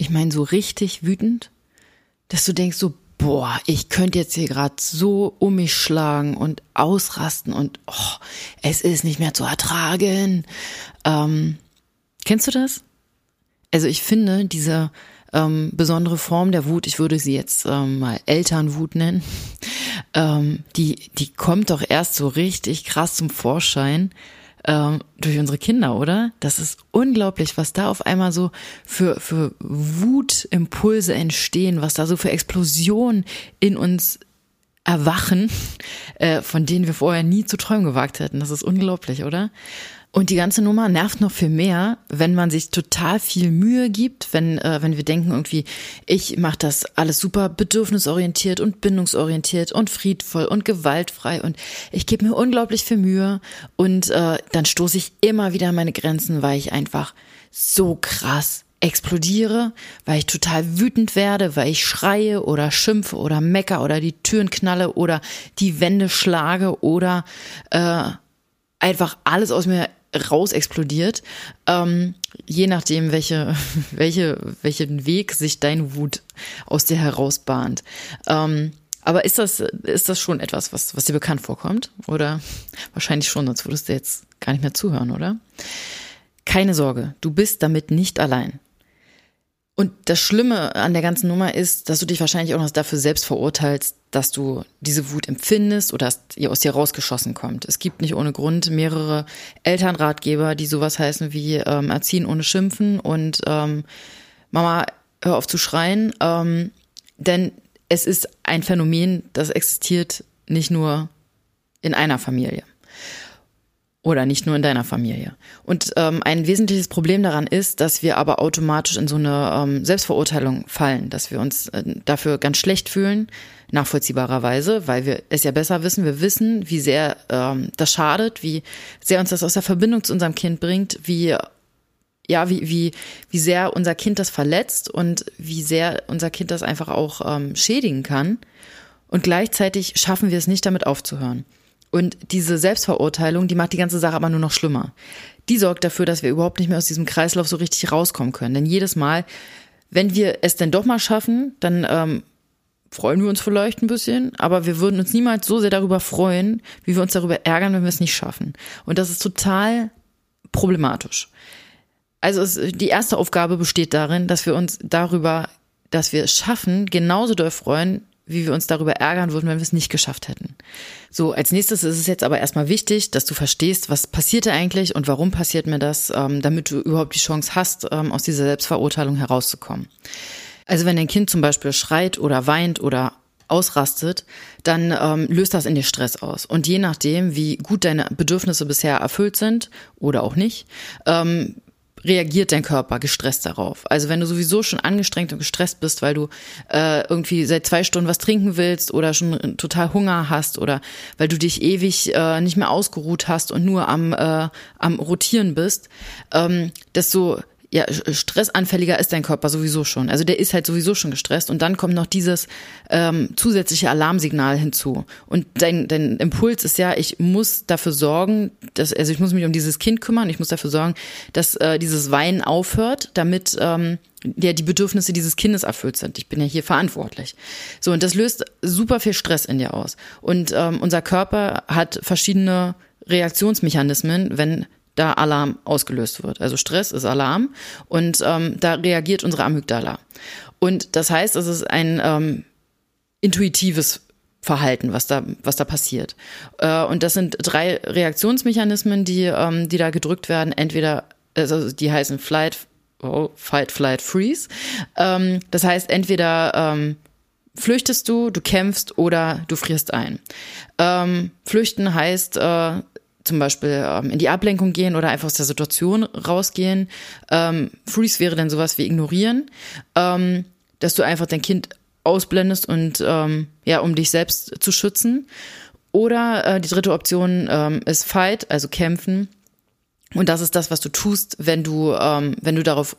Ich meine so richtig wütend, dass du denkst so, boah, ich könnte jetzt hier gerade so um mich schlagen und ausrasten und oh, es ist nicht mehr zu ertragen. Ähm, kennst du das? Also ich finde diese ähm, besondere Form der Wut, ich würde sie jetzt ähm, mal Elternwut nennen, ähm, die, die kommt doch erst so richtig krass zum Vorschein, ähm, durch unsere Kinder, oder? Das ist unglaublich, was da auf einmal so für, für Wutimpulse entstehen, was da so für Explosionen in uns erwachen, äh, von denen wir vorher nie zu träumen gewagt hätten. Das ist unglaublich, oder? Und die ganze Nummer nervt noch viel mehr, wenn man sich total viel Mühe gibt, wenn, äh, wenn wir denken irgendwie, ich mache das alles super bedürfnisorientiert und bindungsorientiert und friedvoll und gewaltfrei und ich gebe mir unglaublich viel Mühe und äh, dann stoße ich immer wieder an meine Grenzen, weil ich einfach so krass explodiere, weil ich total wütend werde, weil ich schreie oder schimpfe oder mecker oder die Türen knalle oder die Wände schlage oder äh, einfach alles aus mir raus explodiert. Ähm, je nachdem, welche, welche, welchen Weg sich dein Wut aus dir herausbahnt. Ähm, aber ist das, ist das schon etwas, was, was dir bekannt vorkommt? Oder wahrscheinlich schon, sonst würdest du jetzt gar nicht mehr zuhören, oder? Keine Sorge, du bist damit nicht allein. Und das Schlimme an der ganzen Nummer ist, dass du dich wahrscheinlich auch noch dafür selbst verurteilst, dass du diese Wut empfindest oder dass ihr aus dir rausgeschossen kommt. Es gibt nicht ohne Grund mehrere Elternratgeber, die sowas heißen wie ähm, Erziehen ohne Schimpfen und ähm, Mama, hör auf zu schreien. Ähm, denn es ist ein Phänomen, das existiert nicht nur in einer Familie. Oder nicht nur in deiner Familie. Und ähm, ein wesentliches Problem daran ist, dass wir aber automatisch in so eine ähm, Selbstverurteilung fallen, dass wir uns äh, dafür ganz schlecht fühlen, nachvollziehbarerweise, weil wir es ja besser wissen. Wir wissen, wie sehr ähm, das schadet, wie sehr uns das aus der Verbindung zu unserem Kind bringt, wie ja, wie, wie, wie sehr unser Kind das verletzt und wie sehr unser Kind das einfach auch ähm, schädigen kann. Und gleichzeitig schaffen wir es nicht, damit aufzuhören. Und diese Selbstverurteilung, die macht die ganze Sache aber nur noch schlimmer. Die sorgt dafür, dass wir überhaupt nicht mehr aus diesem Kreislauf so richtig rauskommen können. Denn jedes Mal, wenn wir es denn doch mal schaffen, dann ähm, freuen wir uns vielleicht ein bisschen, aber wir würden uns niemals so sehr darüber freuen, wie wir uns darüber ärgern, wenn wir es nicht schaffen. Und das ist total problematisch. Also es, die erste Aufgabe besteht darin, dass wir uns darüber, dass wir es schaffen, genauso doll freuen, wie wir uns darüber ärgern würden, wenn wir es nicht geschafft hätten. So, als nächstes ist es jetzt aber erstmal wichtig, dass du verstehst, was passiert da eigentlich und warum passiert mir das, ähm, damit du überhaupt die Chance hast, ähm, aus dieser Selbstverurteilung herauszukommen. Also wenn dein Kind zum Beispiel schreit oder weint oder ausrastet, dann ähm, löst das in dir Stress aus. Und je nachdem, wie gut deine Bedürfnisse bisher erfüllt sind oder auch nicht, ähm, reagiert dein Körper gestresst darauf. Also wenn du sowieso schon angestrengt und gestresst bist, weil du äh, irgendwie seit zwei Stunden was trinken willst oder schon total Hunger hast oder weil du dich ewig äh, nicht mehr ausgeruht hast und nur am, äh, am Rotieren bist, ähm, desto ja, stressanfälliger ist dein Körper sowieso schon. Also der ist halt sowieso schon gestresst und dann kommt noch dieses ähm, zusätzliche Alarmsignal hinzu. Und dein, dein Impuls ist ja, ich muss dafür sorgen, dass, also ich muss mich um dieses Kind kümmern, ich muss dafür sorgen, dass äh, dieses Weinen aufhört, damit ähm, ja die Bedürfnisse dieses Kindes erfüllt sind. Ich bin ja hier verantwortlich. So, und das löst super viel Stress in dir aus. Und ähm, unser Körper hat verschiedene Reaktionsmechanismen, wenn da Alarm ausgelöst wird. Also Stress ist Alarm und ähm, da reagiert unsere Amygdala. Und das heißt, es ist ein ähm, intuitives Verhalten, was da, was da passiert. Äh, und das sind drei Reaktionsmechanismen, die, ähm, die da gedrückt werden. Entweder, also die heißen Flight, oh, Fight, Flight, Freeze. Ähm, das heißt, entweder ähm, flüchtest du, du kämpfst oder du frierst ein. Ähm, flüchten heißt, äh, zum Beispiel ähm, in die Ablenkung gehen oder einfach aus der Situation rausgehen. Ähm, Freeze wäre dann sowas wie ignorieren. Ähm, dass du einfach dein Kind ausblendest und ähm, ja, um dich selbst zu schützen. Oder äh, die dritte Option ähm, ist Fight, also kämpfen. Und das ist das, was du tust, wenn du, ähm, wenn du darauf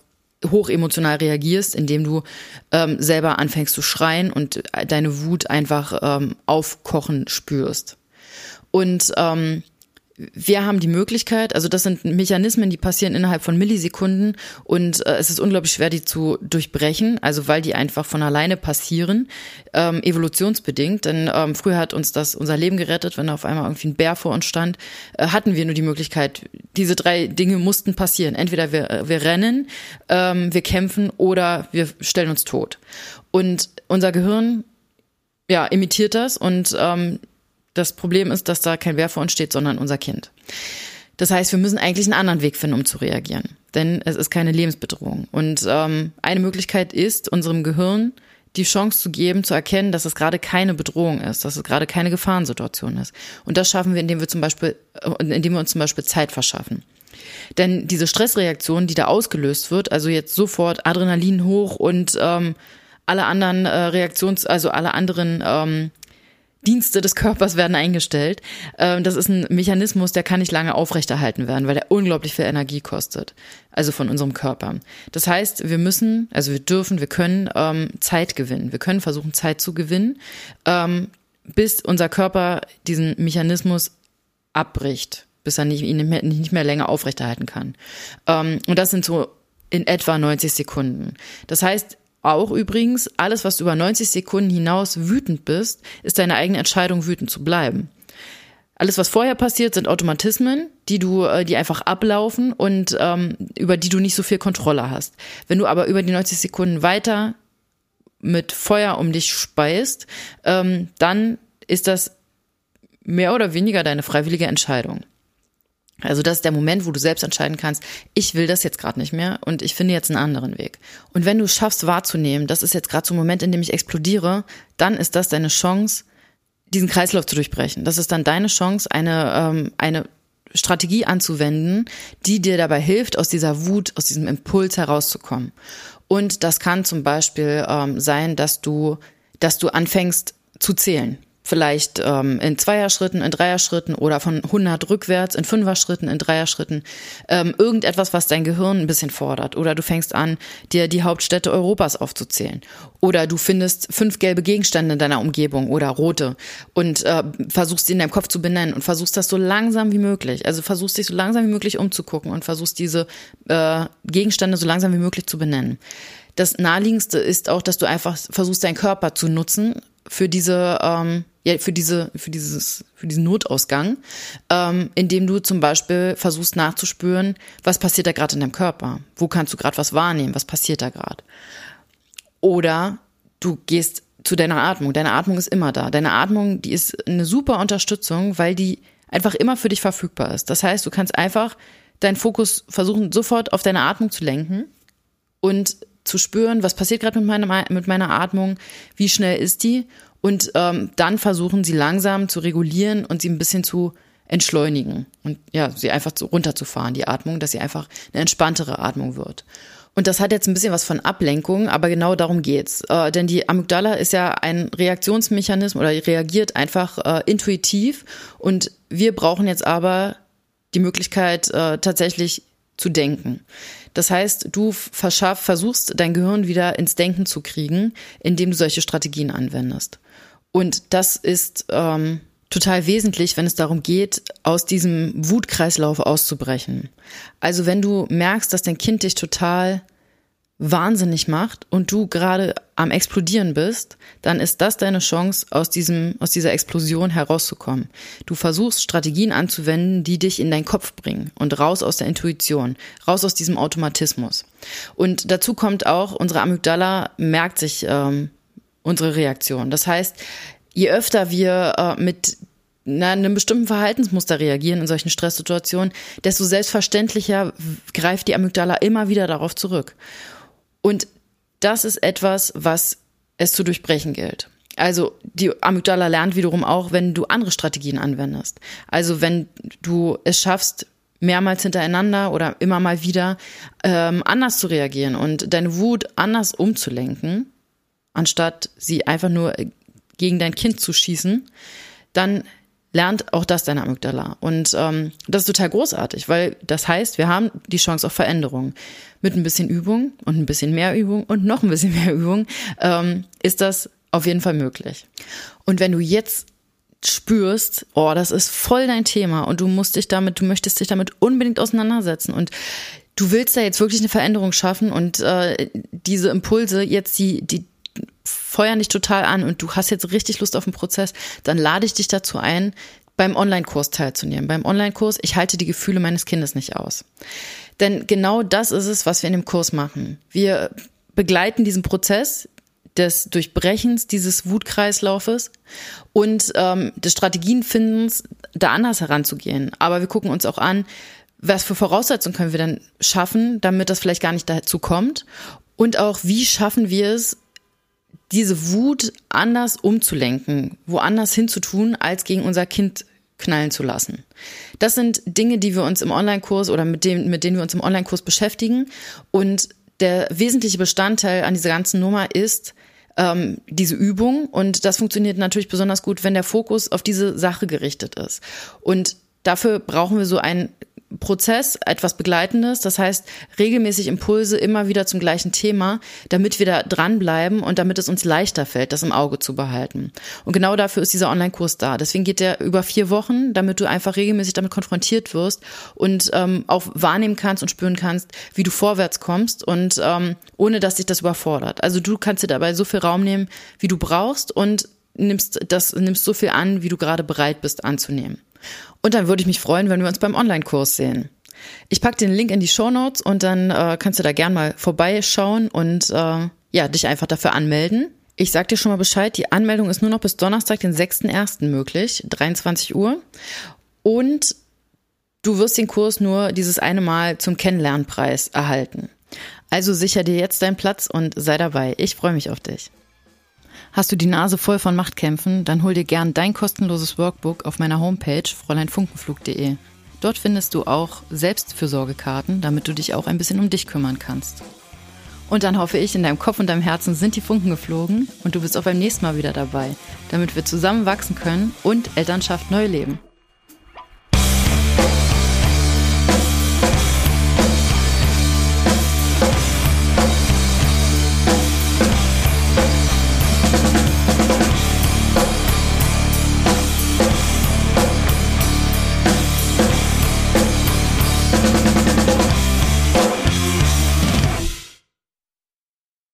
hochemotional reagierst, indem du ähm, selber anfängst zu schreien und deine Wut einfach ähm, aufkochen spürst. Und ähm, wir haben die Möglichkeit, also das sind Mechanismen, die passieren innerhalb von Millisekunden und äh, es ist unglaublich schwer, die zu durchbrechen, also weil die einfach von alleine passieren, ähm, evolutionsbedingt. Denn ähm, früher hat uns das unser Leben gerettet, wenn auf einmal irgendwie ein Bär vor uns stand, äh, hatten wir nur die Möglichkeit, diese drei Dinge mussten passieren. Entweder wir, äh, wir rennen, ähm, wir kämpfen oder wir stellen uns tot. Und unser Gehirn ja, imitiert das und ähm, das Problem ist, dass da kein Wer vor uns steht, sondern unser Kind. Das heißt, wir müssen eigentlich einen anderen Weg finden, um zu reagieren. Denn es ist keine Lebensbedrohung. Und ähm, eine Möglichkeit ist, unserem Gehirn die Chance zu geben, zu erkennen, dass es gerade keine Bedrohung ist, dass es gerade keine Gefahrensituation ist. Und das schaffen wir, indem wir zum Beispiel, äh, indem wir uns zum Beispiel Zeit verschaffen. Denn diese Stressreaktion, die da ausgelöst wird, also jetzt sofort Adrenalin hoch und ähm, alle anderen äh, Reaktions, also alle anderen ähm, Dienste des Körpers werden eingestellt. Ähm, das ist ein Mechanismus, der kann nicht lange aufrechterhalten werden, weil der unglaublich viel Energie kostet. Also von unserem Körper. Das heißt, wir müssen, also wir dürfen, wir können ähm, Zeit gewinnen. Wir können versuchen, Zeit zu gewinnen, ähm, bis unser Körper diesen Mechanismus abbricht, bis er nicht, ihn nicht mehr, nicht mehr länger aufrechterhalten kann. und das sind so in etwa 90 Sekunden. Das heißt, auch übrigens, alles, was du über 90 Sekunden hinaus wütend bist, ist deine eigene Entscheidung, wütend zu bleiben. Alles, was vorher passiert, sind Automatismen, die du, äh, die einfach ablaufen und ähm, über die du nicht so viel Kontrolle hast. Wenn du aber über die 90 Sekunden weiter mit Feuer um dich speist, ähm, dann ist das mehr oder weniger deine freiwillige Entscheidung. Also das ist der Moment, wo du selbst entscheiden kannst, ich will das jetzt gerade nicht mehr und ich finde jetzt einen anderen Weg. Und wenn du es schaffst wahrzunehmen, das ist jetzt gerade so ein Moment, in dem ich explodiere, dann ist das deine Chance, diesen Kreislauf zu durchbrechen. Das ist dann deine Chance, eine, ähm, eine Strategie anzuwenden, die dir dabei hilft, aus dieser Wut, aus diesem Impuls herauszukommen. Und das kann zum Beispiel ähm, sein, dass du, dass du anfängst zu zählen vielleicht ähm, in Zweierschritten, in Dreierschritten oder von 100 rückwärts in Fünfer-Schritten, in Dreierschritten, ähm, irgendetwas, was dein Gehirn ein bisschen fordert. Oder du fängst an, dir die Hauptstädte Europas aufzuzählen. Oder du findest fünf gelbe Gegenstände in deiner Umgebung oder rote und äh, versuchst sie in deinem Kopf zu benennen und versuchst das so langsam wie möglich. Also versuchst dich so langsam wie möglich umzugucken und versuchst diese äh, Gegenstände so langsam wie möglich zu benennen. Das naheliegendste ist auch, dass du einfach versuchst, deinen Körper zu nutzen für diese ähm, ja, für diese, für dieses, für diesen Notausgang, ähm, indem du zum Beispiel versuchst nachzuspüren, was passiert da gerade in deinem Körper? Wo kannst du gerade was wahrnehmen? Was passiert da gerade? Oder du gehst zu deiner Atmung. Deine Atmung ist immer da. Deine Atmung, die ist eine super Unterstützung, weil die einfach immer für dich verfügbar ist. Das heißt, du kannst einfach deinen Fokus versuchen, sofort auf deine Atmung zu lenken und zu spüren, was passiert gerade mit meiner, mit meiner Atmung, wie schnell ist die und ähm, dann versuchen sie langsam zu regulieren und sie ein bisschen zu entschleunigen und ja, sie einfach so runterzufahren, die Atmung, dass sie einfach eine entspanntere Atmung wird. Und das hat jetzt ein bisschen was von Ablenkung, aber genau darum geht's. Äh, denn die Amygdala ist ja ein Reaktionsmechanismus oder reagiert einfach äh, intuitiv. Und wir brauchen jetzt aber die Möglichkeit, äh, tatsächlich zu denken. Das heißt, du verschaff, versuchst dein Gehirn wieder ins Denken zu kriegen, indem du solche Strategien anwendest. Und das ist ähm, total wesentlich, wenn es darum geht, aus diesem Wutkreislauf auszubrechen. Also wenn du merkst, dass dein Kind dich total wahnsinnig macht und du gerade am explodieren bist, dann ist das deine Chance, aus diesem, aus dieser Explosion herauszukommen. Du versuchst Strategien anzuwenden, die dich in deinen Kopf bringen und raus aus der Intuition, raus aus diesem Automatismus. Und dazu kommt auch, unsere Amygdala merkt sich ähm, unsere Reaktion. Das heißt, je öfter wir äh, mit na, einem bestimmten Verhaltensmuster reagieren in solchen Stresssituationen, desto selbstverständlicher greift die Amygdala immer wieder darauf zurück. Und das ist etwas, was es zu durchbrechen gilt. Also die Amygdala lernt wiederum auch, wenn du andere Strategien anwendest. Also wenn du es schaffst, mehrmals hintereinander oder immer mal wieder ähm, anders zu reagieren und deine Wut anders umzulenken, anstatt sie einfach nur gegen dein Kind zu schießen, dann lernt auch das deine Amygdala. Und ähm, das ist total großartig, weil das heißt, wir haben die Chance auf Veränderung. Mit ein bisschen Übung und ein bisschen mehr Übung und noch ein bisschen mehr Übung ähm, ist das auf jeden Fall möglich. Und wenn du jetzt spürst, oh, das ist voll dein Thema und du musst dich damit, du möchtest dich damit unbedingt auseinandersetzen und du willst da jetzt wirklich eine Veränderung schaffen und äh, diese Impulse jetzt die die feuern dich total an und du hast jetzt richtig Lust auf den Prozess, dann lade ich dich dazu ein, beim Online-Kurs teilzunehmen. Beim Online-Kurs, ich halte die Gefühle meines Kindes nicht aus. Denn genau das ist es, was wir in dem Kurs machen. Wir begleiten diesen Prozess des Durchbrechens dieses Wutkreislaufes und ähm, des Strategienfindens, da anders heranzugehen. Aber wir gucken uns auch an, was für Voraussetzungen können wir dann schaffen, damit das vielleicht gar nicht dazu kommt. Und auch, wie schaffen wir es, diese Wut anders umzulenken, woanders hinzutun, als gegen unser Kind knallen zu lassen. Das sind Dinge, die wir uns im Online-Kurs oder mit, dem, mit denen wir uns im Online-Kurs beschäftigen. Und der wesentliche Bestandteil an dieser ganzen Nummer ist ähm, diese Übung. Und das funktioniert natürlich besonders gut, wenn der Fokus auf diese Sache gerichtet ist. Und dafür brauchen wir so ein Prozess, etwas Begleitendes, das heißt regelmäßig Impulse immer wieder zum gleichen Thema, damit wir da dranbleiben und damit es uns leichter fällt, das im Auge zu behalten. Und genau dafür ist dieser Online-Kurs da. Deswegen geht der über vier Wochen, damit du einfach regelmäßig damit konfrontiert wirst und ähm, auch wahrnehmen kannst und spüren kannst, wie du vorwärts kommst und ähm, ohne dass dich das überfordert. Also du kannst dir dabei so viel Raum nehmen, wie du brauchst und nimmst das nimmst so viel an, wie du gerade bereit bist anzunehmen. Und dann würde ich mich freuen, wenn wir uns beim Online-Kurs sehen. Ich packe den Link in die Show Notes und dann äh, kannst du da gern mal vorbeischauen und äh, ja, dich einfach dafür anmelden. Ich sag dir schon mal Bescheid, die Anmeldung ist nur noch bis Donnerstag, den 6.1. möglich, 23 Uhr. Und du wirst den Kurs nur dieses eine Mal zum Kennenlernpreis erhalten. Also sicher dir jetzt deinen Platz und sei dabei. Ich freue mich auf dich. Hast du die Nase voll von Machtkämpfen, dann hol dir gern dein kostenloses Workbook auf meiner Homepage fräuleinfunkenflug.de. Dort findest du auch Selbstfürsorgekarten, damit du dich auch ein bisschen um dich kümmern kannst. Und dann hoffe ich, in deinem Kopf und deinem Herzen sind die Funken geflogen und du bist auch beim nächsten Mal wieder dabei, damit wir zusammen wachsen können und Elternschaft neu leben.